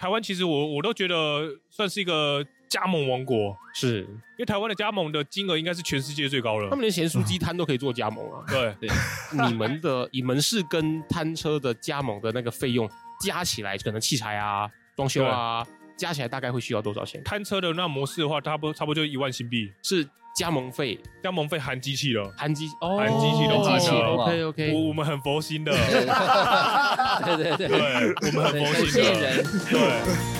台湾其实我我都觉得算是一个加盟王国，是。因为台湾的加盟的金额应该是全世界最高了。他们连咸酥鸡摊都可以做加盟啊。对，对，你们的以门市跟摊车的加盟的那个费用加起来，可能器材啊、装修啊，加起来大概会需要多少钱？摊车的那模式的话，差不多差不多就一万新币，是加盟费加盟费含机器了。含机哦，含机器都含机器了 OK OK，我我们很佛心的，对对对对，我们很佛心的，人。对。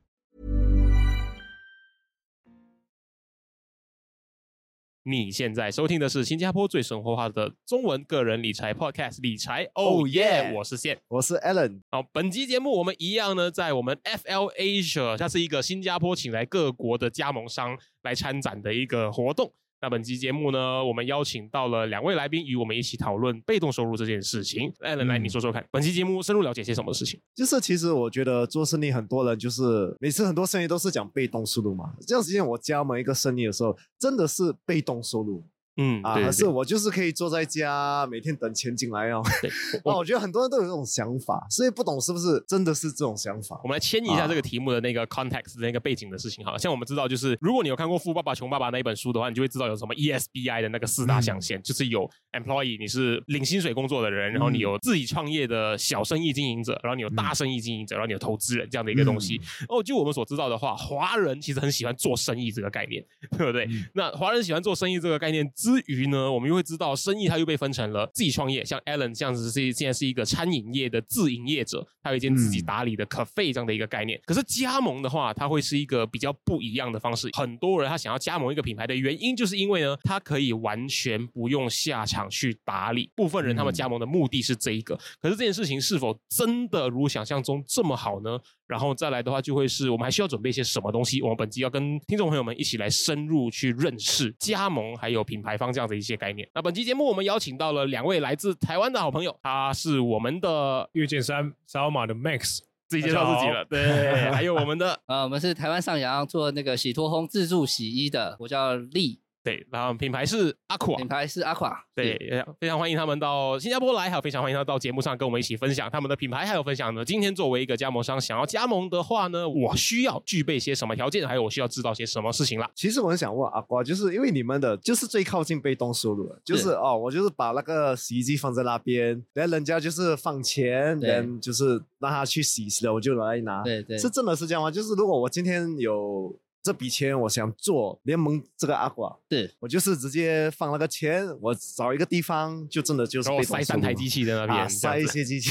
你现在收听的是新加坡最生活化的中文个人理财 Podcast《理财 Oh Oh Yeah》，我是线。我是 Alan，好，本集节目我们一样呢，在我们 FL Asia，它是一个新加坡请来各国的加盟商来参展的一个活动。那本期节目呢，我们邀请到了两位来宾与我们一起讨论被动收入这件事情。来来，来你说说看，本期节目深入了解些什么事情？就是其实我觉得做生意很多人就是每次很多生意都是讲被动收入嘛。这段时间我加盟一个生意的时候，真的是被动收入嗯，啊，可是我就是可以坐在家每天等钱进来哦。对，那我觉得很多人都有这种想法，所以不懂是不是真的是这种想法我。们来迁移一下这个题目的那个 context 的那个背景的事情好了。像我们知道，就是如果你有看过《富爸爸穷爸爸》那一本书的话，你就会知道有什么 E ESBI 的那个四大象限，就是有 employee 你是领薪水工作的人，然后你有自己创业的小生意经营者，然后你有大生意经营者，然后你有投资人这样的一个东西。哦，就我们所知道的话，华人其实很喜欢做生意这个概念，对不对？那华人喜欢做生意这个概念之余呢，我们又会知道生意它又被分成了自己创业，像 Alan 这样子是现在是一个餐饮业的自营业者，他有一间自己打理的 cafe 这样的一个概念。可是加盟的话，它会是一个比较不一样的方式。很多人他想要加盟一个品牌的原因，就是因为呢，他可以完全不用下场去打理。部分人他们加盟的目的是这一个，可是这件事情是否真的如想象中这么好呢？然后再来的话，就会是我们还需要准备一些什么东西？我们本集要跟听众朋友们一起来深入去认识加盟还有品牌方这样的一些概念。那本期节目我们邀请到了两位来自台湾的好朋友，他是我们的月见山沙马的 Max，自己介绍自己了，对，还有我们的 呃，我们是台湾上扬做那个洗脱烘自助洗衣的，我叫丽，对，然后品牌是阿库品牌是 Aqua，对，非常欢迎他们到新加坡来，还有非常欢迎他到节目上跟我们一起分享他们的品牌，还有分享呢。今天作为一个加盟商，想要加盟的话呢，我需要具备些什么条件，还有我需要知道些什么事情啦。其实我很想问阿瓜，就是因为你们的就是最靠近被动收入的，就是哦，我就是把那个洗衣机放在那边，然后人家就是放钱，对然后就是让他去洗洗了，我就来拿。对对是真的是这样吗？就是如果我今天有这笔钱，我想做联盟这个阿瓜，是我就是直接放那个钱，我找一个地方，就真的就是塞三台机器在那边，啊，塞一些机器。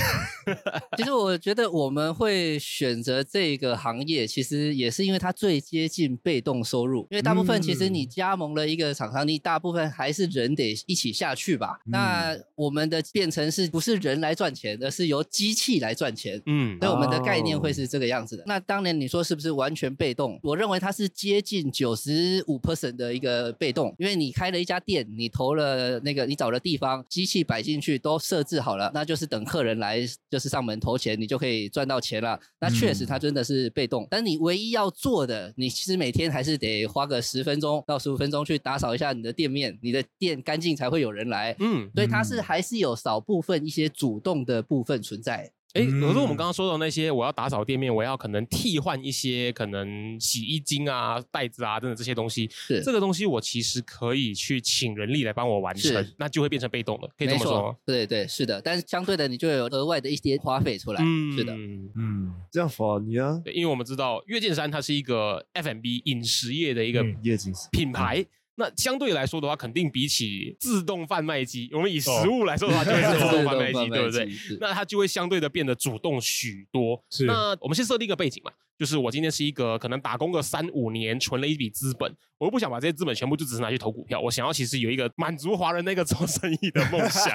其实我觉得我们会选择这个行业，其实也是因为它最接近被动收入。因为大部分其实你加盟了一个厂商，你大部分还是人得一起下去吧。那我们的变成是不是人来赚钱，而是由机器来赚钱？嗯所以我们的概念哦会是这个样子的。那当年，你说是不是完全被动？我认为它是接近九十五 percent 的一个被动，因为你开了一家店，你投了那个，你找了地方，机器摆进去都设置好了，那就是等客人来，就是上门投钱，你就可以赚到钱了。那确实它真的是被动，但你唯一要做的，你其实每天还是得花个十分钟到十五分钟去打扫一下你的店面，你的店干净才会有人来。嗯，所以它是还是有少部分一些主动的部分存在。哎，嗯可是我们刚刚说的那些，我要打扫店面，我要可能替换一些可能洗衣精啊、袋子啊等等这些东西，是这个东西我其实可以去请人力来帮我完成，那就会变成被动了，可以这么说吗？，对对是的，但是相对的你就有额外的一些花费出来，嗯是的，嗯，这样佛你呢？对，因为我们知道月见山它是一个 F&B 饮食业的一个嗯业绩品牌。那相对来说的话，肯定比起自动贩卖机，我们以食哦物来说的话，就会是 自动贩卖机，对不对？那它就会相对的变得主动许多。是那我们先设定一个背景嘛，就是我今天是一个可能打工个三五年，存了一笔资本，我又不想把这些资本全部就只是拿去投股票，我想要其实有一个满足华人那个 做生意的梦想。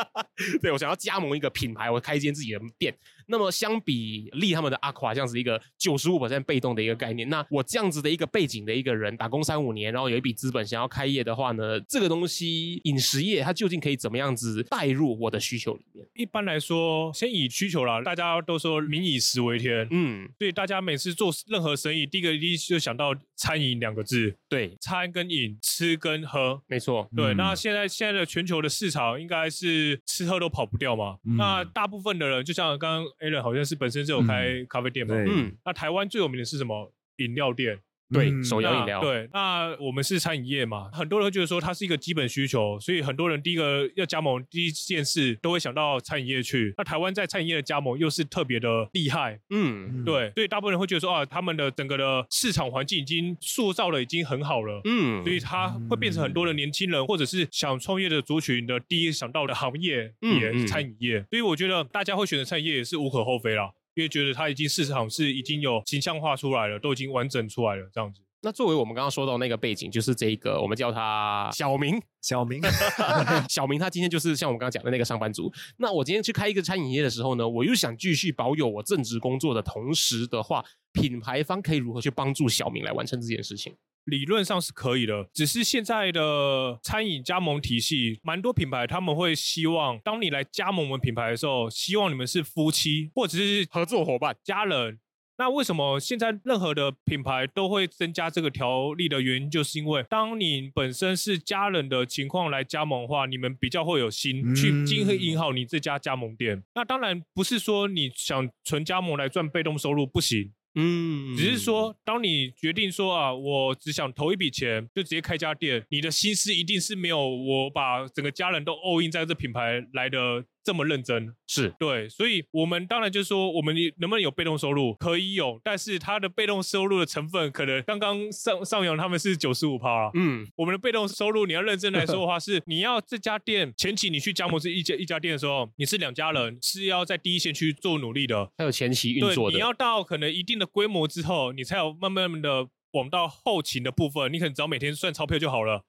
对我想要加盟一个品牌，我开一间自己的店。那么相比利他们的阿夸这样子一个九十五被动的一个概念，那我这样子的一个背景的一个人，打工三五年，然后有一笔资本想要开业的话呢，这个东西饮食业它究竟可以怎么样子带入我的需求里面？一般来说，先以需求啦，大家都说民以食为天，嗯，所以大家每次做任何生意，第一个一定就想到餐饮两个字，对，餐跟饮，吃跟喝，没错，对。嗯那现在现在的全球的市场应该是吃喝都跑不掉嘛。嗯那大部分的人，就像刚刚 Alan 好像是本身是有开咖啡店嘛，嗯，那台湾最有名的是什么？饮料店。对，手摇饮料，，对，那我们是餐饮业嘛，很多人会觉得说它是一个基本需求，所以很多人第一个要加盟，第一件事都会想到餐饮业去。那台湾在餐饮业的加盟又是特别的厉害，嗯对，所以大部分人会觉得说啊，他们的整个的市场环境已经塑造的已经很好了。嗯，所以它会变成很多的年轻人，或者是想创业的族群的第一想到的行业，也餐饮业。所以我觉得大家会选择餐饮业也是无可厚非啦，因为觉得它已经市场是已经有形象化出来了，都已经完整出来了，这样子。那作为我们刚刚说到那个背景，就是这个，我们叫他小明。小明，小明他今天就是像我们刚刚讲的那个上班族。那我今天去开一个餐饮业的时候呢，我又想继续保有我正职工作的同时的话，品牌方可以如何去帮助小明来完成这件事情？理论上是可以的，只是现在的餐饮加盟体系，蛮多品牌他们会希望，当你来加盟我们品牌的时候，希望你们是夫妻或者是合作伙伴，家人。那为什么现在任何的品牌都会增加这个条例的原因，就是因为当你本身是家人的情况来加盟的话，你们比较会有心去嗯经营好你这家加盟店。那当然不是说你想纯加盟来赚被动收入不行，嗯只是说，当你决定说啊，我只想投一笔钱，就直接开家店，你的心思一定是没有我把整个家人都 all in 在这品牌来的这么认真。是对，所以我们当然就是说，我们能不能有被动收入，可以有，但是它的被动收入的成分，可能刚刚上上扬他们是九十五趴了。嗯我们的被动收入，你要认真来说的话，是你要这家店前期你去加盟这一家一家店的时候，你是两家人，是要在第一线去做努力的。还有前期运对，作的，你要到可能一定的规模之后，你才有慢慢的往到后勤的部分，你可能只要每天算钞票就好了。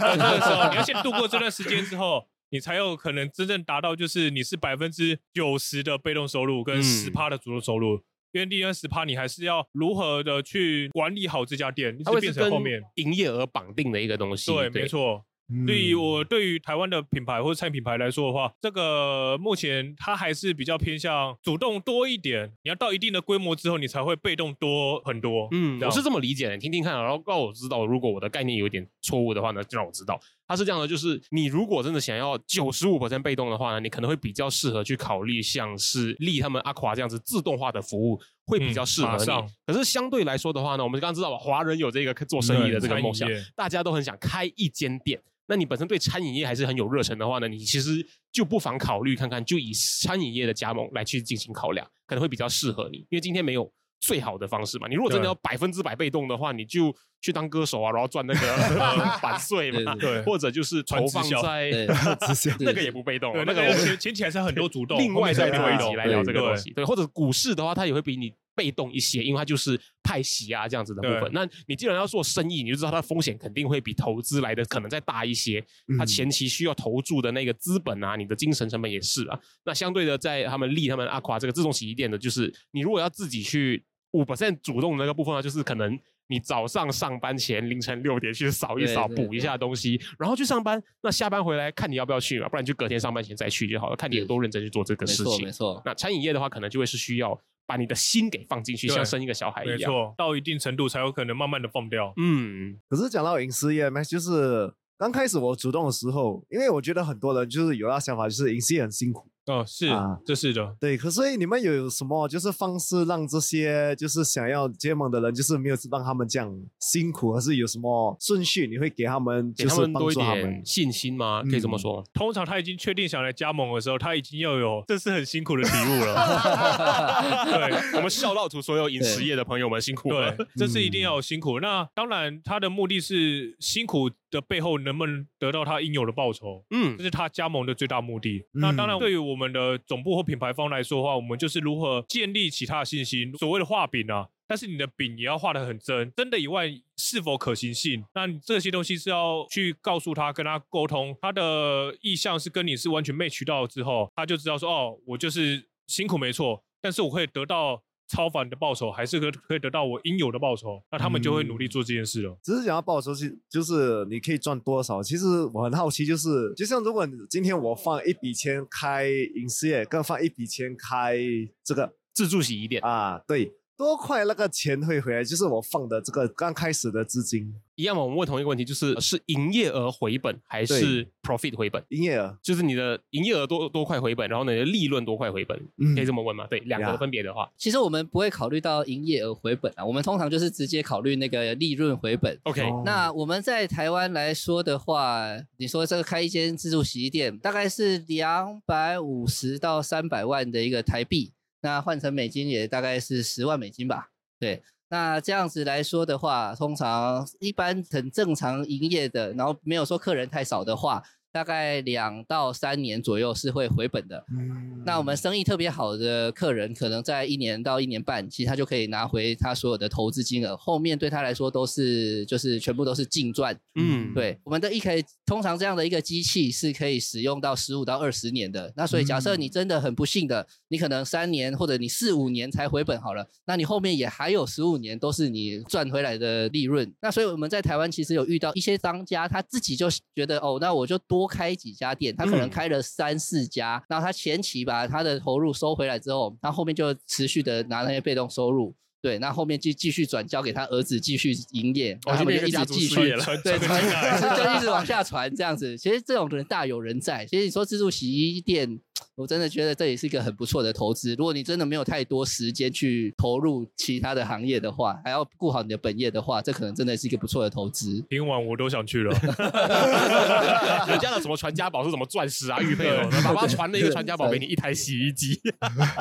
那这个时候，你要先度过这段时间之后，你才有可能真正达到就是你是百分之九十的被动收入跟嗯十趴的主动收入。因为第二十趴，你还是要如何的去管理好这家店，你只变它会是跟成后面。营业额绑定的一个东西。对，没。错。对于我对于台湾的品牌或者餐饮品牌来说的话，这个目前它还是比较偏向主动多一点。你要到一定的规模之后，你才会被动多很多。嗯，我是这么理解的，你听听看啊，然后让我知道，如果我的概念有点错误的话呢，就让我知道。它是这样的，就是你如果真的想要九十五被动的话呢，你可能会比较适合去考虑像是利他们阿夸这样子自动化的服务，会比较适合你。嗯可是相对来说的话呢，我们刚刚知道吧，华人有这个做生意的这个梦想大家都很想开一间店。那你本身对餐饮业还是很有热忱的话呢，你其实就不妨考虑看看，就以餐饮业的加盟来去进行考量，可能会比较适合你。因为今天没有最好的方式嘛，你如果真的要百分之百被动的话，你就去当歌手啊，然后赚那个呃 版税嘛，对对或者就是投放在，那个也不被动那个那个我们前前期还是很多主动，另外再聊一后面才被动集来聊这个东西。对，或者股市的话，它也会比你被动一些，因为它就是派息啊这样子的部分。那你既然要做生意，你就知道它的风险肯定会比投资来的可能再大一些。它嗯前期需要投注的那个资本啊，你的精神成本也是啊。那相对的，在他们利他们阿夸这个自动洗衣店的，就是你如果要自己去五 percent 主动的那个部分呢，就是可能。你早上上班前凌晨六点去扫一扫，补一下东西，然后去上班。那下班回来看你要不要去嘛，不然就隔天上班前再去就好了。看你有多认真去做这个没错事情。没错。那餐饮业的话，可能就会是需要把你的心给放进去，像生一个小孩一样。没错，到一定程度才有可能慢慢的放掉。嗯，可是讲到饮食业呢，就是刚开始我主动的时候，因为我觉得很多人就是有那想法，就是隐私业很辛苦。哦，是啊，这是的。对，可是你们有什么就是方式让这些就是想要结盟的人，就是没有让他们这样辛苦，还是有什么顺序你会给他们，给就是他们多一帮助他们点？信心吗？可以这么嗯说。通常他已经确定想来加盟的时候，他已经要有这是很辛苦的体悟了。对 我们笑到图所有饮食业的朋友们辛苦了。对，这是一定要有辛苦。那当然，他的目的是辛苦的背后能不能得到他应有的报酬。嗯这是他加盟的最大目的。那当然，对于我们的总部或品牌方来说的话，我们就是如何建立起他的信心。所谓的画饼啊，但是你的饼也要画得很真，真的以外是否可行性？那你这些东西是要去告诉他，跟他沟通，他的意向是跟你是完全 match 到之后，他就知道说，哦，我就是辛苦没错，但是我会得到。超凡的报酬，还是可可以得到我应有的报酬，那他们就会努力做这件事了。只是讲到报酬是，就是你可以赚多少。其实我很好奇，就是就像如果你今天我放一笔钱开饮食业，跟放一笔钱开这个自助洗衣店啊，对，多快那个钱会回来？就是我放的这个刚开始的资金，一样嘛。我们问同一个问题，就是是营业额回本还是 profit 回本？营业额就是你的营业额多多快回本，然后你的利润多快回本，嗯可以这么问吗？对，两个分别的话其实我们不会考虑到营业额回本啊，我们通常就是直接考虑那个利润回本。，OK，哦那我们在台湾来说的话，你说这个开一间自助洗衣店，大概是两百五十到三百万的一个台币，那换成美金也大概是十万美金吧。对，那这样子来说的话，通常一般很正常营业的，然后没有说客人太少的话，大概两到三年左右是会回本的。嗯那我们生意特别好的客人，可能在一年到一年半，其实他就可以拿回他所有的投资金额，后面对他来说都是就是全部都是净赚。嗯，对，我们的一可以通常这样的一个机器是可以使用到十五到二十年的。那所以假设你真的很不幸的，你可能三年或者你四五年才回本好了，那你后面也还有十五年都是你赚回来的利润。那所以我们在台湾其实有遇到一些商家，他自己就觉得哦，那我就多开几家店，他可能嗯开了三四家，然后他前期把他的投入收回来之后，他后面就持续的拿那些被动收入。对，那后面继继续转交给他儿子继续营业，哦然后就一直继续了传对，传传进来就一直往下传这样子。其实这种人大有人在。其实你说自助洗衣店，我真的觉得这也是一个很不错的投资。如果你真的没有太多时间去投入其他的行业的话，还要顾好你的本业的话，这可能真的是一个不错的投资。听完我都想去了。人家的什么传家宝是什么钻石啊、玉佩哦，爸爸传了一个传家宝给你，一台洗衣机。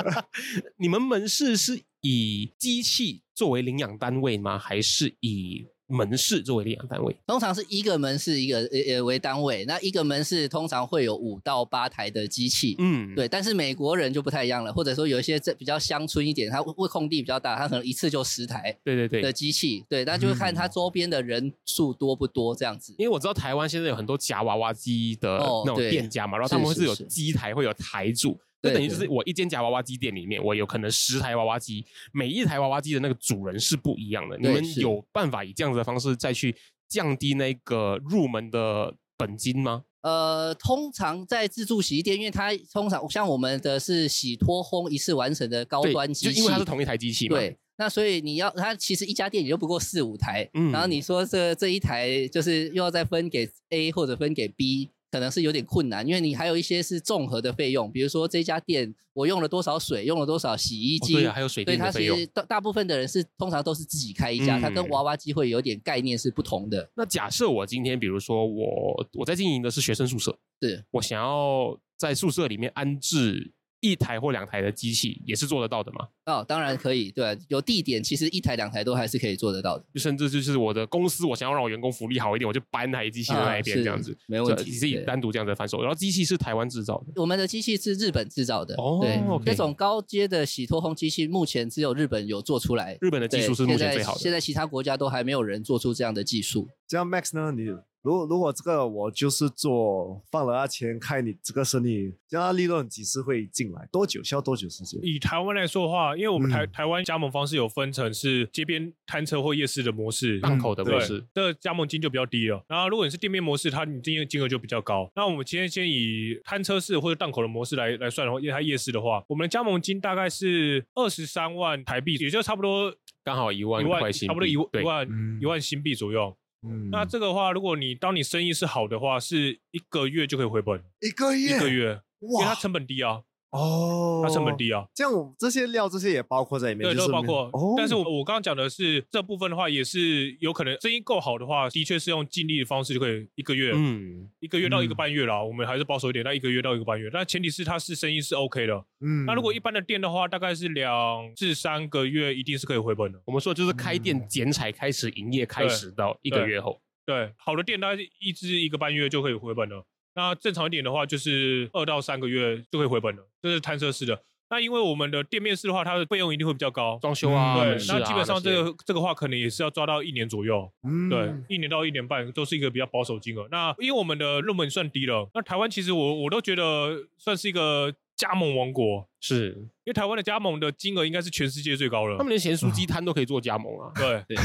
你们门市是以机器作为领养单位吗？还是以门市作为领养单位？通常是一个门市一个呃呃为单位，那一个门市通常会有五到八台的机器。嗯，对，但是美国人就不太一样了，或者说有一些这比较乡村一点，他会空地比较大，他可能一次就十台对对对的。机器，对，那就会看他周边的人数多不多这样子。因为我知道台湾现在有很多夹娃娃机的那种店家嘛，然后他们会是有机台，会有台主，就对等于就是我一间夹娃娃机店里面，我有可能十台娃娃机，每一台娃娃机的那个主人是不一样的。你们有办法以这样子的方式再去降低那个入门的本金吗？呃，通常在自助洗衣店，因为它通常像我们的是洗脱烘一次完成的高，端机器，就因为它是同一台机器嘛。对，那所以你要它其实一家店也就不过四五台，嗯然后你说这这一台就是又要再分给 A 或者分给 B，可能是有点困难，因为你还有一些是综合的费用，比如说这家店我用了多少水，用了多少洗衣哦机，对啊还有水所以它电的费用。其实大大部分的人是通常都是自己开一家，它跟嗯娃娃机会有点概念是不同的。那假设我今天，比如说我我在经营的是学生宿舍，是。我想要在宿舍里面安置一台或两台的机器，也是做得到的吗？哦，当然可以，对啊、有地点，其实一台两台都还是可以做得到的。就甚至就是我的公司，我想要让我员工福利好一点，我就搬台机器在那一边啊这样子，没问题你自己单独这样子贩售。然后机器是台湾制造的，我们的机器是日本制造的，哦对那种高阶的洗脱烘机器，目前只有日本有做出来。日本的技术是目前最好的。现在其他国家都还没有人做出这样的技术。这样 Max 呢？你如果如果这个我就是做放了他钱开你这个生意，这样利润几时会进来？多久？需要多久时间？以台湾来说的话，因为我们台、嗯台湾加盟方式有分成是街边摊车或夜市的模式，档口的模式，，这个加盟金就比较低了。然后如果你是店面模式，它你金额金额就比较高。那我们今天先以摊车式或者档口的模式来来算的话，因为它夜市的话，我们的加盟金大概是二十三万台币，也就差不多刚好一万一万，块新币，差不多一万一万嗯一万新币左右。嗯。那这个话，如果你当你生意是好的话，是一个月就可以回本，一个月，一个月，因为它哇。成本低啊，哦，它成本低啊。这样我这些料这些也包括在里面，对，就是都包括。哦，但是我我刚刚讲的是这部分的话，也是有可能生意够好的话，的确是用尽力的方式就可以一个月，嗯，一个月到一个嗯半月啦。我们还是保守一点，那一个月到一个半月。但前提是它是生意是 OK 的。嗯那如果一般的店的话，大概是两至三个月，一定是可以回本的。我们说就是开店剪彩开始营业开始到一个月后，对，好的店大概一至一个半月就可以回本了。那正常一点的话，就是二到三个月就可以回本了。这是探测式的。那因为我们的店面式的话，它的费用一定会比较高，装修啊，对那基本上这个这个话，可能也是要抓到一年左右。嗯对，一年到一年半都是一个比较保守金额。那因为我们的入门算低了，那台湾其实我我都觉得算是一个加盟王国，是因为台湾的加盟的金额应该是全世界最高了他。们连咸酥鸡摊都可以做加盟啊。对对，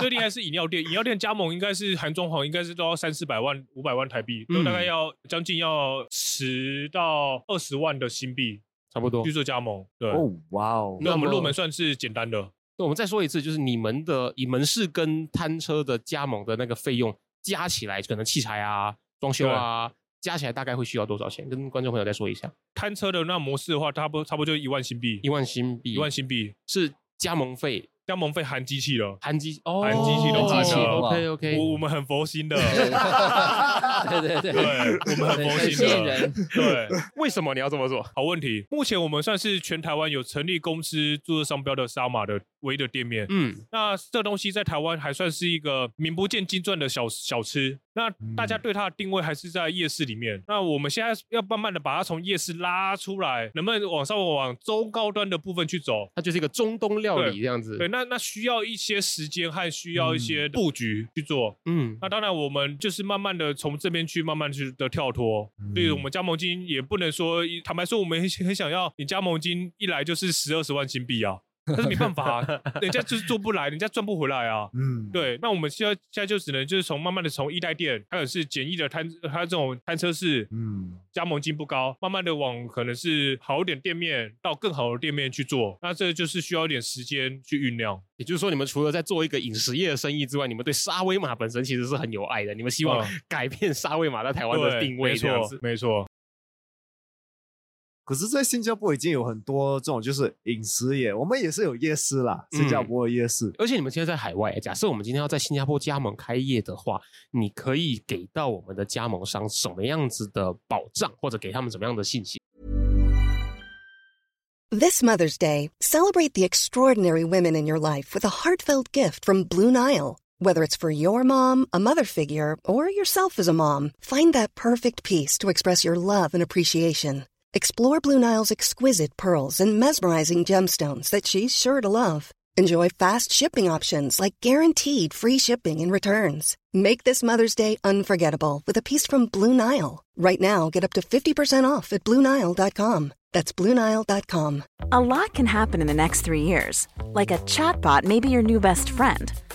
最厉害是饮料店，饮料店加盟应该是含装潢，应该是都要三四百万、五百万台币，都嗯大概要将近要十到二十万的新币差不多去。做加盟。对，哦，哇哦，那我们入门算是简单的。那我们再说一次，就是你们的以门市跟摊车的加盟的那个费用加起来，可能器材啊、装修啊，加起来大概会需要多少钱？跟观众朋友再说一下。摊车的那模式的话，差不多差不多就一万新币一，万新币，一万新币，是加盟费，加盟费含机器了。含机哦，含机器都含了 OK OK，我我们很佛心的，对 对对，对我们很佛很心的人。对，为什么你要这么做？好问题。目前我们算是全台湾有成立公司注册商标的沙马的唯一的店面。嗯，那这东西在台湾还算是一个名不见经传的小小吃，那大家对它的定位还是在夜市里面。那我们现在要慢慢的把它从夜市拉出来，能不能往上往中高端的部分去走？它就是一个中东料理这样子。对，，那那需要一些时间和需要一些布局去做。嗯，那当然，我们就是慢慢的从这边去慢慢去的跳脱，所以我们加盟金也不能说，坦白说，我们很很想要你加盟金一来就是十二十万金币啊，但是没办法、啊，人家就是做不来，人家赚不回来啊。嗯，对，那我们现在现在就只能就是从慢慢的从一代店，还有是简易的摊，它这种摊车式，嗯，加盟金不高，慢慢的往可能是好一点店面到更好的店面去做，那这就是需要一点时间去酝酿。也就是说，你们除了在做一个饮食业的生意之外，你们对沙威玛本身其实是很有爱的。你们希望嗯改变沙威玛在台湾的，定位，没这样子，。错没错。可是，在新加坡已经有很多这种就是饮食业，我们也是有夜市啦，新加坡的夜市。而且你们现在在海外，假设我们今天要在新加坡加盟开业的话，你可以给到我们的加盟商什么样子的保障，或者给他们什么样的信息？This Mother's Day, celebrate the extraordinary women in your life with a heartfelt gift from Blue Nile. Whether it's for your mom, a mother figure, or yourself as a mom, find that perfect piece to express your love and appreciation. Explore Blue Nile's exquisite pearls and mesmerizing gemstones that she's sure to love. Enjoy fast shipping options like guaranteed free shipping and returns. Make this Mother's Day unforgettable with a piece from Blue Nile. Right now, get up to 50% off at BlueNile.com. That's BlueNile.com. A lot can happen in the next three years. Like a chatbot may be your new best friend.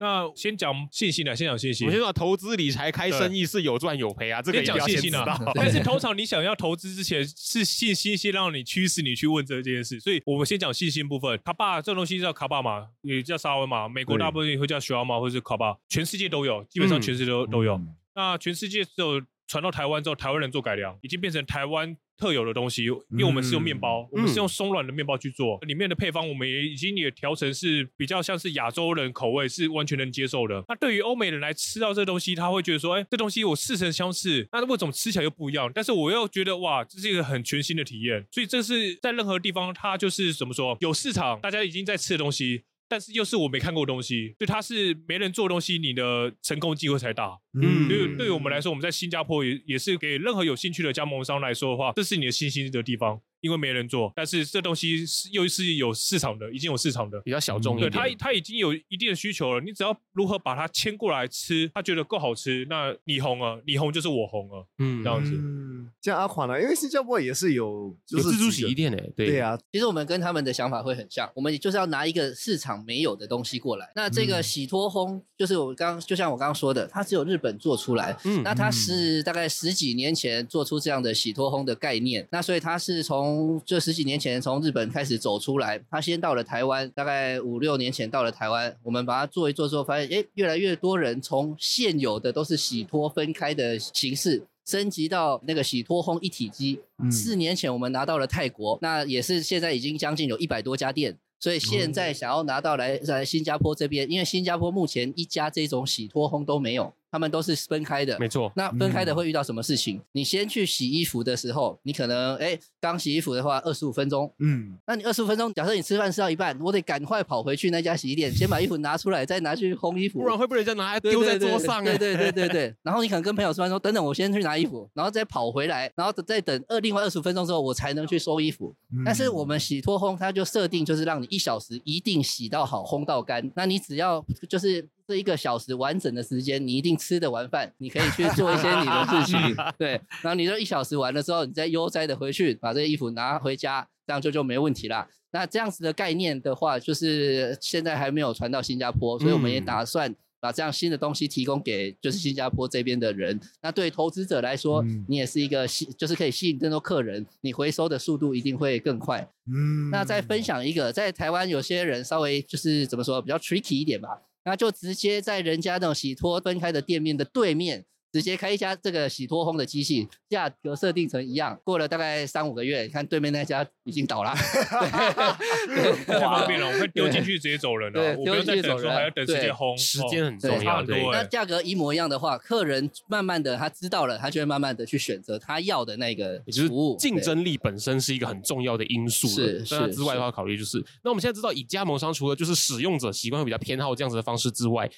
那先讲信心啊，先讲信心我。先说投资理财开生意是有赚有赔啊，这个先一定要先知讲信心啊道。，但是 通常你想要投资之前，是信心先让你驱使你去问这件事，所以我们先讲信心部分。卡巴这东西叫卡巴嘛，也叫沙威玛，美国大部分也会叫雪尔玛或者是卡巴，全世界都有，基本上嗯全世界都都有。嗯那全世界只有传到台湾之后，台湾人做改良，已经变成台湾特有的东西。因为我们是用面包，我们是用松软的面包去做，里面的配方我们也已经也调成是比较像是亚洲人口味，是完全能接受的。那对于欧美人来吃到这东西，他会觉得说，哎，这东西我似曾相识，那为什么吃起来又不一样？但是我又觉得哇，这是一个很全新的体验。所以这是在任何地方，它就是怎么说，有市场，大家已经在吃的东西。但是又是我没看过的东西，所以它是没人做的东西，你的成功机会才大。嗯对于对于我们来说，我们在新加坡也也是给任何有兴趣的加盟商来说的话，这是你的信心的地方，因为没人做，但是这东西是又是有市场的，已经有市场的。比较小众一对点。他，他已经有一定的需求了。你只要如何把它牵过来吃，他觉得够好吃，那你红了，你红就是我红了，嗯这样子。嗯，像阿款呢，因为新加坡也是有，就是有自助洗衣店诶，对对啊，其实我们跟他们的想法会很像，我们就是要拿一个市场没有的东西过来。那这个嗯洗脱烘，就是我刚就像我刚刚说的，它只有日本做出来。嗯那它是大概十几年前做出这样的洗脱烘的概念，那所以它是从从这十几年前从日本开始走出来，他先到了台湾，大概五六年前到了台湾，我们把它做一做之后，发现诶，越来越多人从现有的都是洗脱分开的形式。升级到那个洗脱烘一体机，四年前我们拿到了泰国，那也是现在已经将近有一百多家店，所以现在想要拿到来在新加坡这边，因为新加坡目前一家这种洗脱烘都没有。他们都是分开的，没错。那分开的会遇到什么事情？你先去洗衣服的时候，你可能哎，刚洗衣服的话，二十五分钟，嗯，那你二十五分钟，假设你吃饭吃到一半，我得赶快跑回去那家洗衣店，先把衣服拿出来，再拿去烘衣服，不然会被人家拿来丢在桌上。对对对对对。然后你可能跟朋友吃饭说，等等，我先去拿衣服，然后再跑回来，然后再等二另外二十五分钟之后，我才能去收衣服。但是我们洗脱烘，它就设定就是让你一小时一定洗到好，烘到干。那你只要就是。这一个小时完整的时间，你一定吃得完饭，你可以去做一些你的事情。对，然后你这一小时完了之后，你再悠哉的回去把这个衣服拿回家，这样就就没问题啦。那这样子的概念的话，就是现在还没有传到新加坡，所以我们也打算把这样新的东西提供给就是新加坡这边的人。那对投资者来说，你也是一个吸，就是可以吸引更多客人，你回收的速度一定会更快。嗯，那再分享一个，在台湾有些人稍微就是怎么说，比较 tricky 一点吧。那就直接在人家那种洗脱分开的店面的对面。直接开一家这个洗脱烘的机器，价格设定成一样。过了大概三五个月，你看对面那家已经倒了 太方便了，我会丢进去直接走人了，我不用再等说还要等时间烘，时间很重要。对，那价格一模一样的话，客人慢慢的他知道了，他就会慢慢的去选择他要的那个服务。竞争力本身是一个很重要的因素。是是。之外的话，考虑就是，那我们现在知道，以加盟商除了就是使用者习惯会比较偏好这样子的方式之外。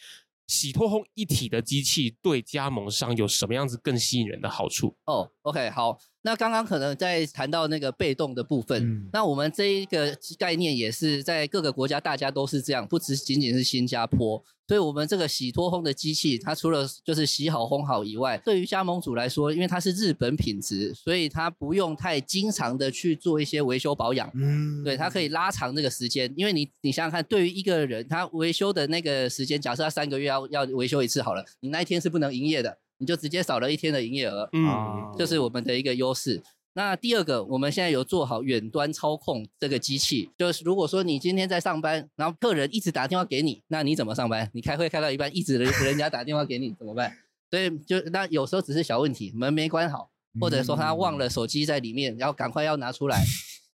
洗脱烘一体的机器对加盟商有什么样子更吸引人的好处？哦，OK，好。那刚刚可能在谈到那个被动的部分，那我们这一个概念也是在各个国家大家都是这样，不只仅仅是新加坡。所以，我们这个洗脱烘的机器，它除了就是洗好烘好以外，对于加盟主来说，因为它是日本品质，所以它不用太经常的去做一些维修保养。嗯，对，它可以拉长那个时间。因为你你想想看，对于一个人，他维修的那个时间，假设他三个月要要维修一次好了，你那一天是不能营业的。你就直接少了一天的营业额，嗯，这是我们的一个优势。那第二个，我们现在有做好远端操控这个机器，就是如果说你今天在上班，然后客人一直打电话给你，那你怎么上班？你开会开到一半，一直人人家打电话给你怎么办？所以就那有时候只是小问题，门没关好，或者说他忘了手机在里面，然后赶快要拿出来。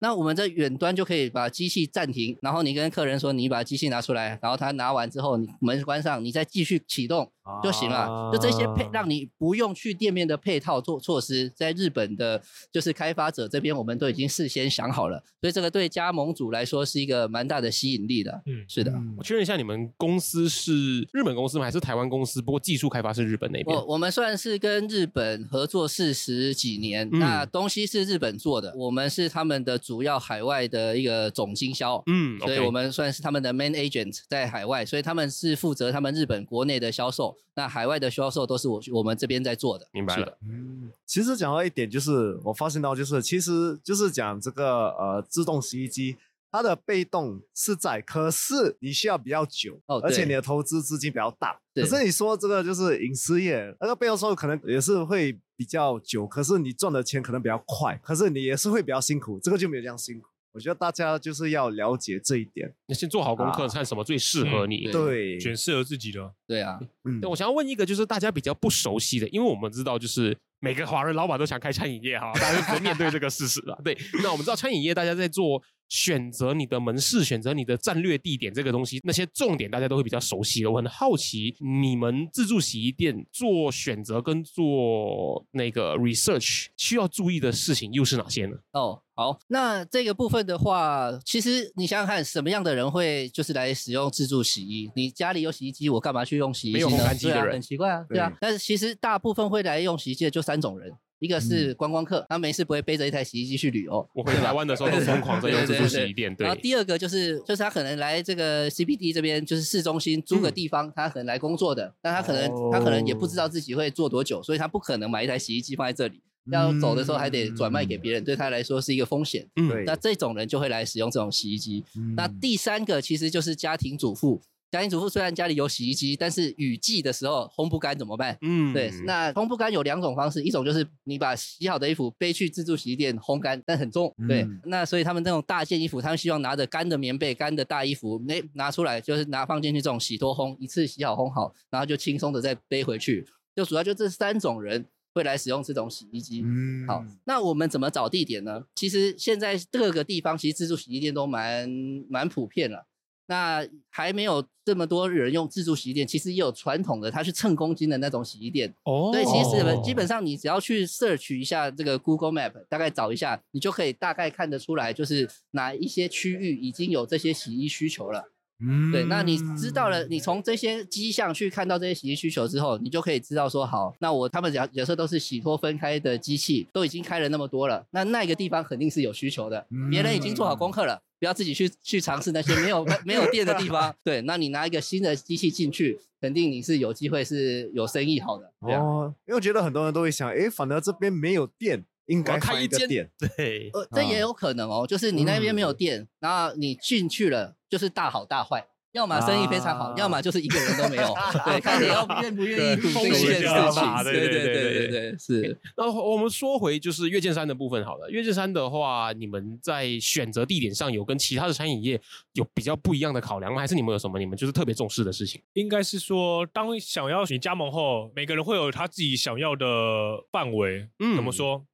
那我们在远端就可以把机器暂停，然后你跟客人说你把机器拿出来，然后他拿完之后，你门关上，你再继续启动就行了。就这些配让你不用去店面的配套做措施，在日本的就是开发者这边，我们都已经事先想好了，所以这个对加盟主来说是一个蛮大的吸引力的。嗯，是的。我确认一下，你们公司是日本公司吗？还是台湾公司？不过技术开发是日本那边。我我们算是跟日本合作四十几年，那东西是日本做的，我们是他们的。主要海外的一个总经销，嗯，所以我们算是他们的 main agent 在海外，所以他们是负责他们日本国内的销售，那海外的销售都是我我们这边在做的。明白了，嗯，其实讲到一点，就是我发现到，就是其实就是讲这个呃自动洗衣机，它的被动是在，可是你需要比较久，哦，而且你的投资资金比较大。可是你说这个就是影视业，那个被动收入可能也是会比较久，可是你赚的钱可能比较快，可是你也是会比较辛苦，这个就没有这样辛苦。我觉得大家就是要了解这一点，你先做好功课，看什么最适合你，对，选适合自己的。对啊，嗯，我想要问一个，就是大家比较不熟悉的，因为我们知道，就是每个华人老板都想开餐饮业哈，大家都面对这个事实了。对，那我们知道餐饮业大家在做。选择你的门市，选择你的战略地点，这个东西那些重点大家都会比较熟悉的。我很好奇，你们自助洗衣店做选择跟做那个 research 需要注意的事情又是哪些呢？哦，好，那这个部分的话，其实你想想看，什么样的人会就是来使用自助洗衣？你家里有洗衣机，我干嘛去用洗衣机呢？对啊，很奇怪啊，对啊。但是其实大部分会来用洗衣机的就三种人。一个是观光客，他没事不会背着一台洗衣机去旅游。我回台湾的时候都疯狂在用自助洗衣店。对。然后第二个就是，就是他可能来这个 CBD 这边，就是市中心租个地方，他可能来工作的，但他可能他可能也不知道自己会做多久，所以他不可能买一台洗衣机放在这里，要走的时候还得转卖给别人，对他来说是一个风险。嗯。那这种人就会来使用这种洗衣机。那第三个其实就是家庭主妇。家庭主妇虽然家里有洗衣机，但是雨季的时候烘不干怎么办？嗯，对，那烘不干有两种方式，一种就是你把洗好的衣服背去自助洗衣店烘干，但很重。对，那所以他们这种大件衣服，他们希望拿着干的棉被、干的大衣服，那拿出来就是拿放进去这种洗脱烘，一次洗好烘好，然后就轻松的再背回去。就主要就这三种人会来使用这种洗衣机。嗯，好，那我们怎么找地点呢？其实现在各个地方其实自助洗衣店都蛮蛮普遍了。那还没有这么多人用自助洗衣店，其实也有传统的，它是称公斤的那种洗衣店。哦，对，其实基本上你只要去 search 一下这个 Google Map，大概找一下，你就可以大概看得出来，就是哪一些区域已经有这些洗衣需求了。嗯，对，那你知道了，你从这些迹象去看到这些洗衣需求之后，你就可以知道说，好，那我他们假假设都是洗脱分开的机器，都已经开了那么多了，那那个地方肯定是有需求的，别人已经做好功课了，不要自己去去尝试那些没有没有电的地方。对，那你拿一个新的机器进去，肯定你是有机会是有生意好的。哦，因为我觉得很多人都会想，哎，反而这边没有电。应该开一间店，对，呃，这也有可能哦，就是你那边没有电，然后你进去了，就是大好大坏。要么生意非常好，要么就是一个人都没有。对，看你要 愿不愿意赌这件事情。对对对对对对，是。那我们说回就是月见山的部分好了。月见山的话，你们在选择地点上有跟其他的餐饮业有比较不一样的考量吗？还是你们有什么你们就是特别重视的事情？应该是说，当想要你加盟后，每个人会有他自己想要的范围。嗯，怎么说？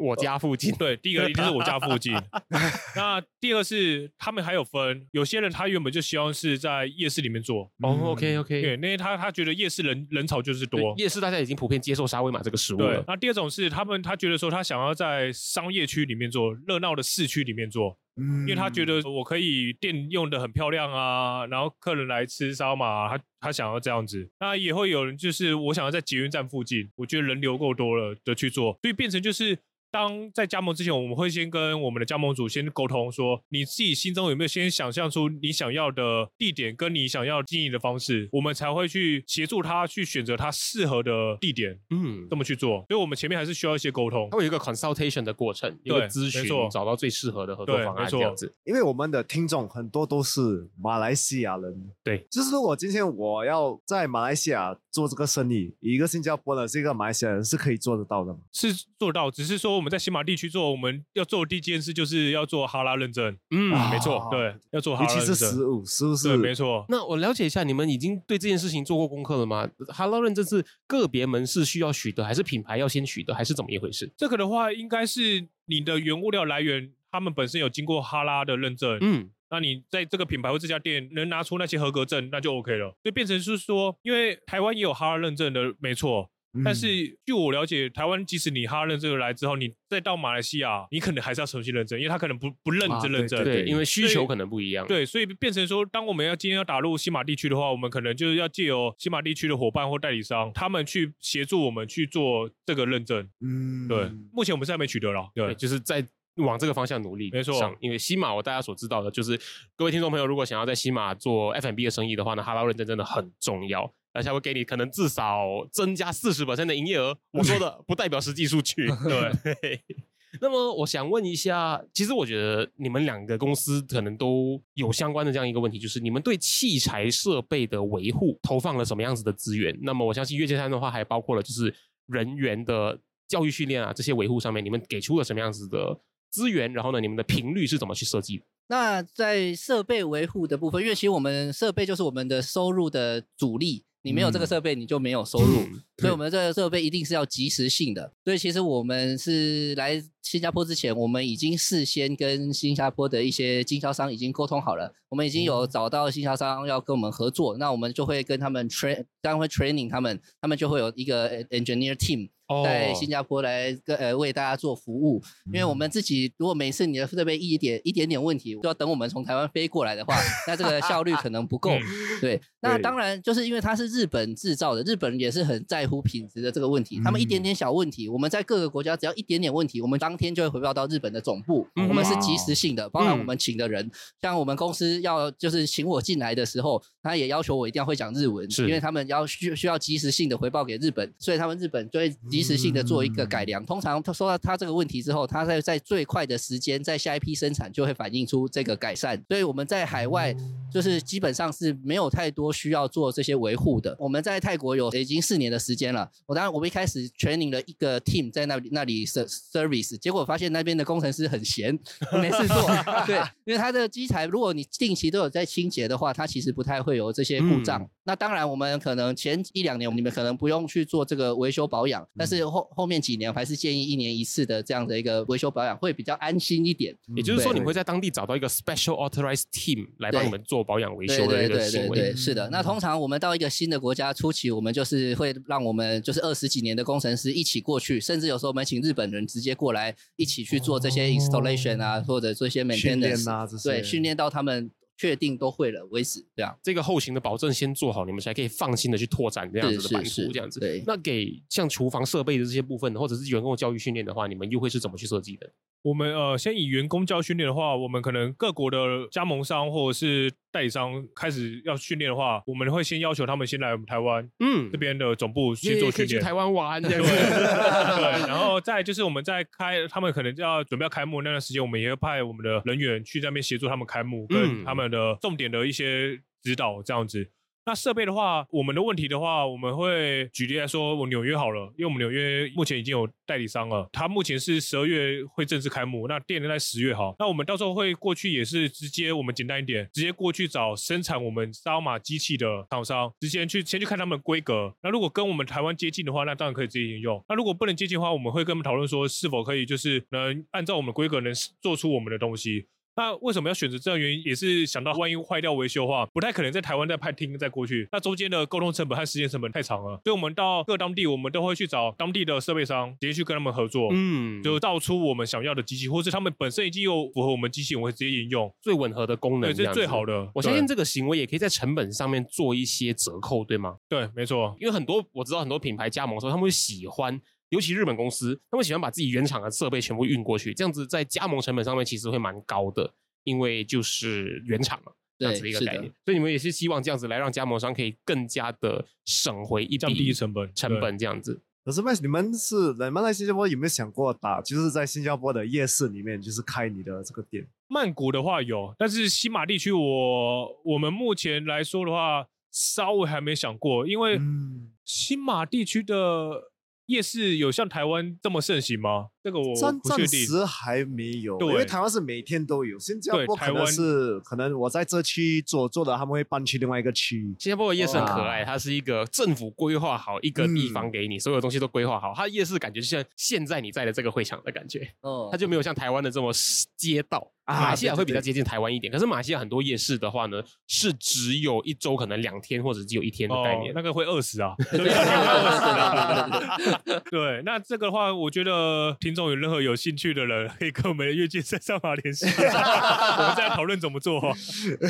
我家附近，对，第一个一定是我家附近。那第二个是他们还有分，有些人他原本就希望是在夜市里面做。哦，OK OK，对，因为他他觉得夜市人人潮就是多，夜市大家已经普遍接受沙威玛这个食物了。那第二种是他们他觉得说他想要在商业区里面做，热闹的市区里面做，因为他觉得我可以店用的很漂亮啊，然后客人来吃烧马，他他想要这样子。那也会有人就是我想要在捷运站附近，我觉得人流够多了的去做，所以变成就是。当在加盟之前，我们会先跟我们的加盟主先沟通，说你自己心中有没有先想象出你想要的地点跟你想要经营的方式，我们才会去协助他去选择他适合的地点，嗯，这么去做。所以，我们前面还是需要一些沟通，会有一个 consultation 的过程，一个咨询，找到最适合的合作方案这样子。因为我们的听众很多都是马来西亚人，对，就是如果今天我要在马来西亚做这个生意，一个新加坡的一个马来西亚人是可以做得到的吗？是做到，只是说。我们在新马地区做，我们要做的第一件事就是要做哈拉认证。嗯，没错，对，要做哈拉认证。是食物，是不是？对，没错。那我了解一下，你们已经对这件事情做过功课了吗？哈拉认证是个别门市需要取得，还是品牌要先取得，还是怎么一回事？这个的话，应该是你的原物料来源，他们本身有经过哈拉的认证。嗯，那你在这个品牌或这家店能拿出那些合格证，那就 OK 了。就变成是说，因为台湾也有哈拉认证的，没错。但是据我了解，台湾即使你哈认这个来之后，你再到马来西亚，你可能还是要重新认证，因为他可能不不认这认证，对，因为需求可能不一样。对，所以变成说，当我们要今天要打入西马地区的话，我们可能就是要借由西马地区的伙伴或代理商，他们去协助我们去做这个认证。嗯，对，目前我们是还没取得了，对，就是在往这个方向努力。没错，因为西马我大家所知道的就是，各位听众朋友如果想要在西马做 F&B 的生意的话呢，哈拉认证真的很重要。而且会给你可能至少增加四十的营业额。我说的 不代表实际数据。对。那么我想问一下，其实我觉得你们两个公司可能都有相关的这样一个问题，就是你们对器材设备的维护投放了什么样子的资源？那么我相信月界山的话，还包括了就是人员的教育训练啊，这些维护上面，你们给出了什么样子的资源？然后呢，你们的频率是怎么去设计？那在设备维护的部分，因为其实我们设备就是我们的收入的主力。你没有这个设备，你就没有收入，所以我们这个设备一定是要及时性的。所以其实我们是来新加坡之前，我们已经事先跟新加坡的一些经销商已经沟通好了，我们已经有找到经销商要跟我们合作，那我们就会跟他们 train，当然会 training 他们，他们就会有一个 engineer team。在新加坡来跟呃为大家做服务，因为我们自己如果每次你的设备一点一点点问题，就要等我们从台湾飞过来的话，那这个效率可能不够。对，那当然就是因为它是日本制造的，日本人也是很在乎品质的这个问题。他们一点点小问题，我们在各个国家只要一点点问题，我们当天就会回报到日本的总部。我们是及时性的，包含我们请的人，像我们公司要就是请我进来的时候，他也要求我一定要会讲日文，因为他们要需需要及时性的回报给日本，所以他们日本就会及。及时性的做一个改良。通常他说到他这个问题之后，他在在最快的时间，在下一批生产就会反映出这个改善。所以我们在海外就是基本上是没有太多需要做这些维护的。我们在泰国有已经四年的时间了。我当然我们一开始 training 了一个 team 在那里那里 service，结果发现那边的工程师很闲，没事做。对，因为他的机台如果你定期都有在清洁的话，它其实不太会有这些故障。那当然我们可能前一两年你们可能不用去做这个维修保养，但是后后面几年还是建议一年一次的这样的一个维修保养会比较安心一点。也就是说，你会在当地找到一个 special authorized team 来帮你们做保养维修的一个行为。是的，那通常我们到一个新的国家初期，我们就是会让我们就是二十几年的工程师一起过去，甚至有时候我们请日本人直接过来一起去做这些 installation 啊，或者做一些 maintenance 啊，对，训练到他们。确定都会了为止，这样这个后勤的保证先做好，你们才可以放心的去拓展这样子的版图，这样子。对，那给像厨房设备的这些部分，或者是员工教育训练的话，你们又会是怎么去设计的？我们呃，先以员工教训练的话，我们可能各国的加盟商或者是代理商开始要训练的话，我们会先要求他们先来我们台湾，嗯，这边的总部先做训练。台湾玩，对，然后再就是我们在开，他们可能就要准备要开幕那段时间，我们也会派我们的人员去那边协助他们开幕，跟他们的重点的一些指导这样子。那设备的话，我们的问题的话，我们会举例来说，我纽约好了，因为我们纽约目前已经有代理商了，他目前是十二月会正式开幕，那店在十月哈，那我们到时候会过去也是直接我们简单一点，直接过去找生产我们烧马机器的厂商，直接去先去看他们的规格。那如果跟我们台湾接近的话，那当然可以直接应用。那如果不能接近的话，我们会跟他们讨论说，是否可以就是能按照我们的规格能做出我们的东西。那为什么要选择这样原因？也是想到万一坏掉维修的话，不太可能在台湾再派厅再过去。那中间的沟通成本和时间成本太长了，所以我们到各当地，我们都会去找当地的设备商，直接去跟他们合作，嗯，就造出我们想要的机器，或是他们本身已经有符合我们机器，我会直接引用最吻合的功能，对，这是最好的。我相信这个行为也可以在成本上面做一些折扣，对吗？对，没错。因为很多我知道很多品牌加盟的时候，他们会喜欢。尤其日本公司，他们喜欢把自己原厂的设备全部运过去，这样子在加盟成本上面其实会蛮高的，因为就是原厂嘛，这样子的一个概念。所以你们也是希望这样子来让加盟商可以更加的省回一降低成本成本这样子。可是，麦，你们是你们在新加坡有没有想过打？就是在新加坡的夜市里面，就是开你的这个店？曼谷的话有，但是西马地区，我我们目前来说的话，稍微还没想过，因为新马地区的。夜市有像台湾这么盛行吗？这个我暂时还没有，因为台湾是每天都有。新加坡可能是可能我在这区做做的，他们会搬去另外一个区。新加坡的夜市很可爱，它是一个政府规划好一个地方给你，所有东西都规划好。它的夜市感觉就像现在你在的这个会场的感觉，哦，它就没有像台湾的这么街道。马来西亚会比较接近台湾一点，可是马来西亚很多夜市的话呢，是只有一周可能两天或者只有一天的概念，那个会饿死啊。对，那这个的话，我觉得。听众有任何有兴趣的人，可以跟我们的月界上马联系，我们再讨论怎么做。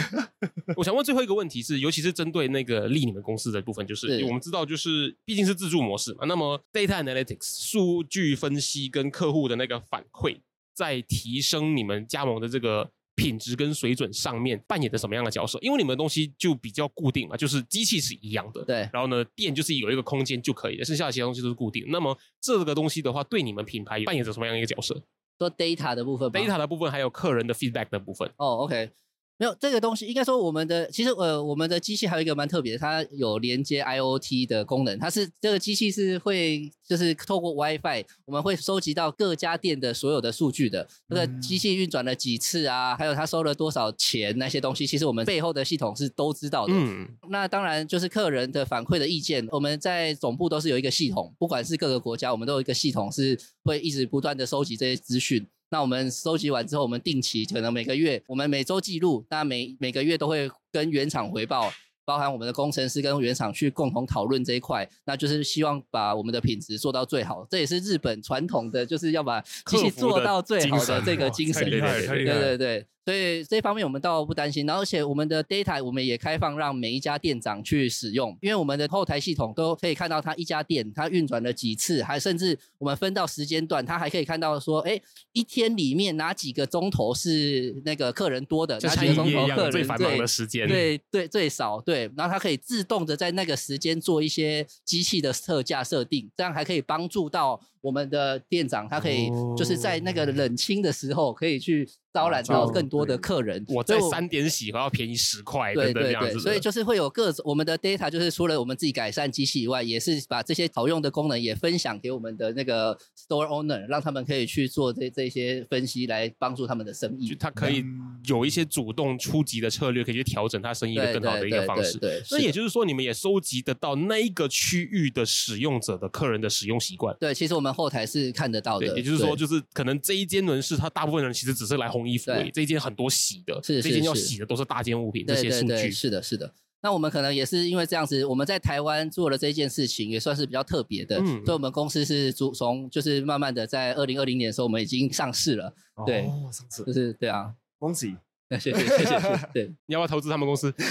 我想问最后一个问题是，尤其是针对那个利你们公司的部分，就是我们知道，就是毕竟是自助模式嘛，那么 data analytics 数据分析跟客户的那个反馈，在提升你们加盟的这个。品质跟水准上面扮演的什么样的角色？因为你们的东西就比较固定嘛，就是机器是一样的，对。然后呢，店就是有一个空间就可以了，剩下的其他东西都是固定。那么这个东西的话，对你们品牌扮演着什么样一个角色？说 data 的部分，data 的部分，还有客人的 feedback 的部分。哦，OK。没有这个东西，应该说我们的其实呃，我们的机器还有一个蛮特别的，它有连接 IOT 的功能。它是这个机器是会就是透过 WiFi，我们会收集到各家店的所有的数据的。这个机器运转了几次啊，还有它收了多少钱那些东西，其实我们背后的系统是都知道的。嗯，那当然就是客人的反馈的意见，我们在总部都是有一个系统，不管是各个国家，我们都有一个系统是会一直不断的收集这些资讯。那我们收集完之后，我们定期可能每个月，我们每周记录，那每每个月都会跟原厂回报，包含我们的工程师跟原厂去共同讨论这一块，那就是希望把我们的品质做到最好。这也是日本传统的，就是要把机器做到最好的这个精神。对对对对对。所以这方面我们倒不担心。然后而且我们的 data 我们也开放让每一家店长去使用，因为我们的后台系统都可以看到他一家店他运转了几次，还甚至我们分到时间段，他还可以看到说，哎，一天里面哪几个钟头是那个客人多的，哪几个钟头客人最繁忙的时间，对对最少对，然后他可以自动的在那个时间做一些机器的特价设定，这样还可以帮助到。我们的店长他可以就是在那个冷清的时候可以去招揽到更多的客人。我在三点洗还要便宜十块，对对对，所以就是会有各种我们的 data，就是除了我们自己改善机器以外，也是把这些好用的功能也分享给我们的那个 store owner，让他们可以去做这这些分析来帮助他们的生意。他可以有一些主动出击的策略，可以去调整他生意的更好的一个方式。对，那也就是说，你们也收集得到那一个区域的使用者的客人的使用习惯。对，其实我们。后台是看得到的，也就是说，就是可能这一间轮式，它大部分人其实只是来烘衣服，这一间很多洗的，是这间要洗的都是大件物品，这些数据是的，是的。那我们可能也是因为这样子，我们在台湾做了这件事情，也算是比较特别的，所以我们公司是从从就是慢慢的在二零二零年的时候，我们已经上市了，对，上市就是对啊，恭喜。谢 谢谢谢，对，你要不要投资他们公司？对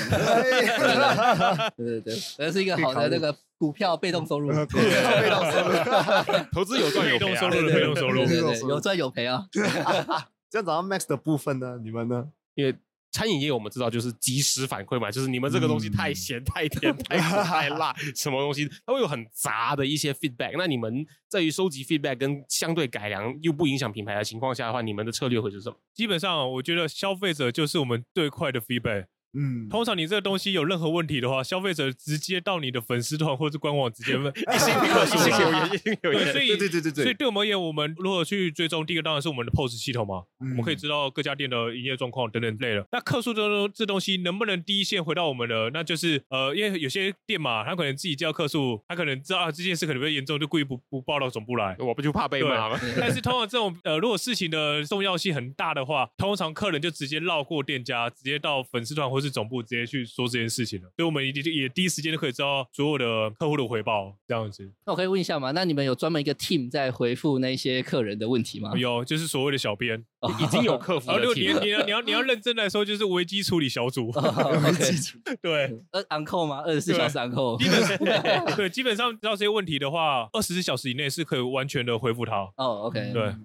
对 对，那是一个好的那个股票被动收入，股票被动收入，投资有赚有赔，收入被动收入，对对，有赚有赔啊。这样找到 Max 的部分呢？你们呢？因为。餐饮业我们知道就是及时反馈嘛，就是你们这个东西太咸、太甜、太苦、太辣，什么东西它会有很杂的一些 feedback。那你们在于收集 feedback 跟相对改良又不影响品牌的情况下的话，你们的策略会是什么？基本上我觉得消费者就是我们最快的 feedback。嗯，通常你这个东西有任何问题的话，消费者直接到你的粉丝团或者官网直接问，一心有言，一心有言。所以，对对对对对。所以对我们而言，我们如何去追踪？第一个当然是我们的 POS 系统嘛，我们可以知道各家店的营业状况等等类的。那客诉这这东西能不能第一线回到我们的？那就是呃，因为有些店嘛，他可能自己叫客诉，他可能知道啊这件事可能比较严重，就故意不不报到总部来。我不就怕被骂吗？但是通常这种呃，如果事情的重要性很大的话，通常客人就直接绕过店家，直接到粉丝团或是总部直接去。去说这件事情了，所以我们也也第一时间就可以知道所有的客户的回报这样子。那我可以问一下吗？那你们有专门一个 team 在回复那些客人的问题吗？有，就是所谓的小编，已经有客 服。如果你 你要你要你要认真来说，就是危机处理小组。危机处对，呃，uncle 吗？二十四小时 uncle。对，基本上知道这些问题的话，二十四小时以内是可以完全的回复他。哦，OK。对。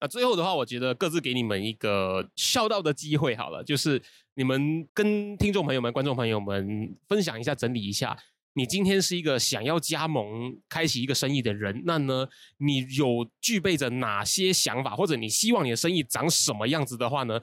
那最后的话，我觉得各自给你们一个笑道的机会好了，就是你们跟听众朋友们、观众朋友们分享一下、整理一下，你今天是一个想要加盟、开启一个生意的人，那呢，你有具备着哪些想法，或者你希望你的生意长什么样子的话呢？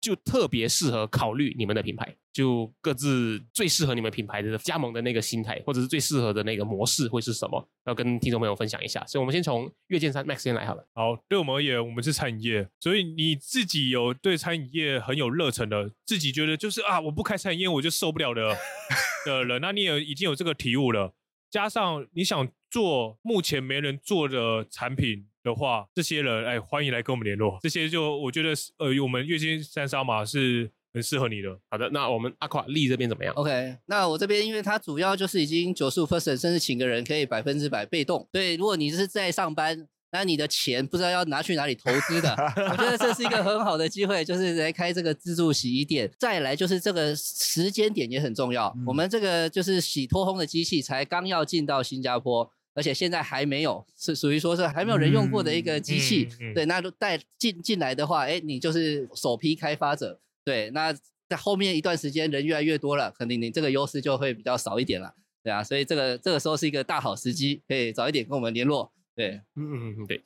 就特别适合考虑你们的品牌，就各自最适合你们品牌的加盟的那个心态，或者是最适合的那个模式会是什么？要跟听众朋友分享一下。所以，我们先从月见山 Max 先来好了。好，对我们而言，我们是餐饮业，所以你自己有对餐饮业很有热忱的，自己觉得就是啊，我不开餐饮业我就受不了的 的人，那你也已经有这个体悟了，加上你想做目前没人做的产品。的话，这些人哎，欢迎来跟我们联络。这些就我觉得是呃，我们月薪三烧马是很适合你的。好的，那我们阿垮利这边怎么样？OK，那我这边因为它主要就是已经九十五 percent，甚至请个人可以百分之百被动。对，如果你是在上班，那你的钱不知道要拿去哪里投资的，我觉得这是一个很好的机会，就是来开这个自助洗衣店。再来就是这个时间点也很重要。我们这个就是洗脱烘的机器才刚要进到新加坡。而且现在还没有，是属于说是还没有人用过的一个机器，对，那就带进进来的话，哎，你就是首批开发者，对，那在后面一段时间人越来越多了，肯定你这个优势就会比较少一点了，对啊，所以这个这个时候是一个大好时机，可以早一点跟我们联络，对，嗯嗯对。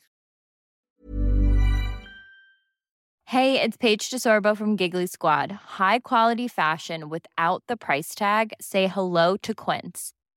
Hey, it's Paige DeSorbo from Giggly Squad. High quality fashion without the price tag. Say hello to Quince.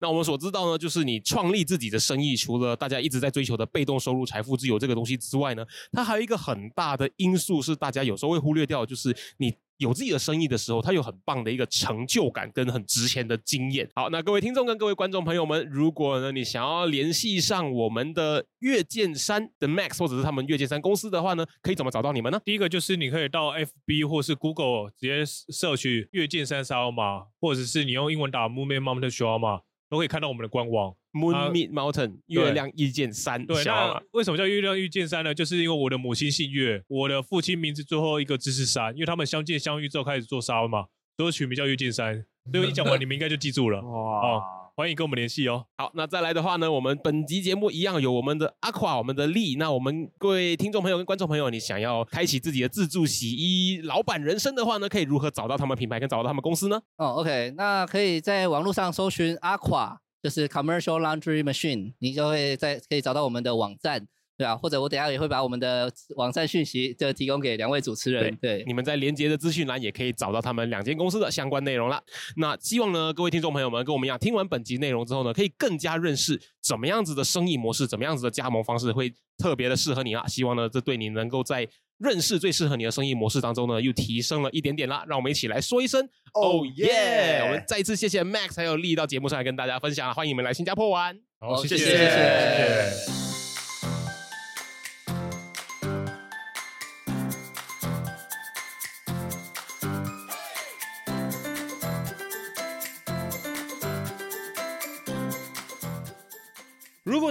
那我们所知道呢，就是你创立自己的生意，除了大家一直在追求的被动收入、财富自由这个东西之外呢，它还有一个很大的因素是大家有时候会忽略掉，就是你。有自己的生意的时候，他有很棒的一个成就感跟很值钱的经验。好，那各位听众跟各位观众朋友们，如果呢你想要联系上我们的月见山的 Max 或者是他们月见山公司的话呢，可以怎么找到你们呢？第一个就是你可以到 FB 或是 Google 直接摄取月见山沙马，或者是你用英文打 Moon Mountain Shawma 都可以看到我们的官网。Moon Meet Mountain，月亮遇见山。对，那为什么叫月亮遇见山呢？就是因为我的母亲姓月，我的父亲名字最后一个字是山，因为他们相见相遇之后开始做沙嘛，所以取名叫遇见山。所以一讲完，你们应该就记住了。哇，欢迎跟我们联系哦。好，那再来的话呢，我们本集节目一样有我们的阿垮，我们的力。那我们各位听众朋友跟观众朋友，你想要开启自己的自助洗衣老板人生的话呢，可以如何找到他们品牌跟找到他们公司呢？哦，OK，那可以在网络上搜寻阿垮。就是 commercial laundry machine，你就会在可以找到我们的网站，对啊，或者我等下也会把我们的网站讯息就提供给两位主持人，对，你们在连接的资讯栏也可以找到他们两间公司的相关内容了。那希望呢，各位听众朋友们跟我们一样，听完本集内容之后呢，可以更加认识怎么样子的生意模式，怎么样子的加盟方式会特别的适合你啊。希望呢，这对你能够在认识最适合你的生意模式当中呢，又提升了一点点啦。让我们一起来说一声哦耶！我们再一次谢谢 Max 还有丽到节目上来跟大家分享，欢迎你们来新加坡玩。好，谢谢谢谢。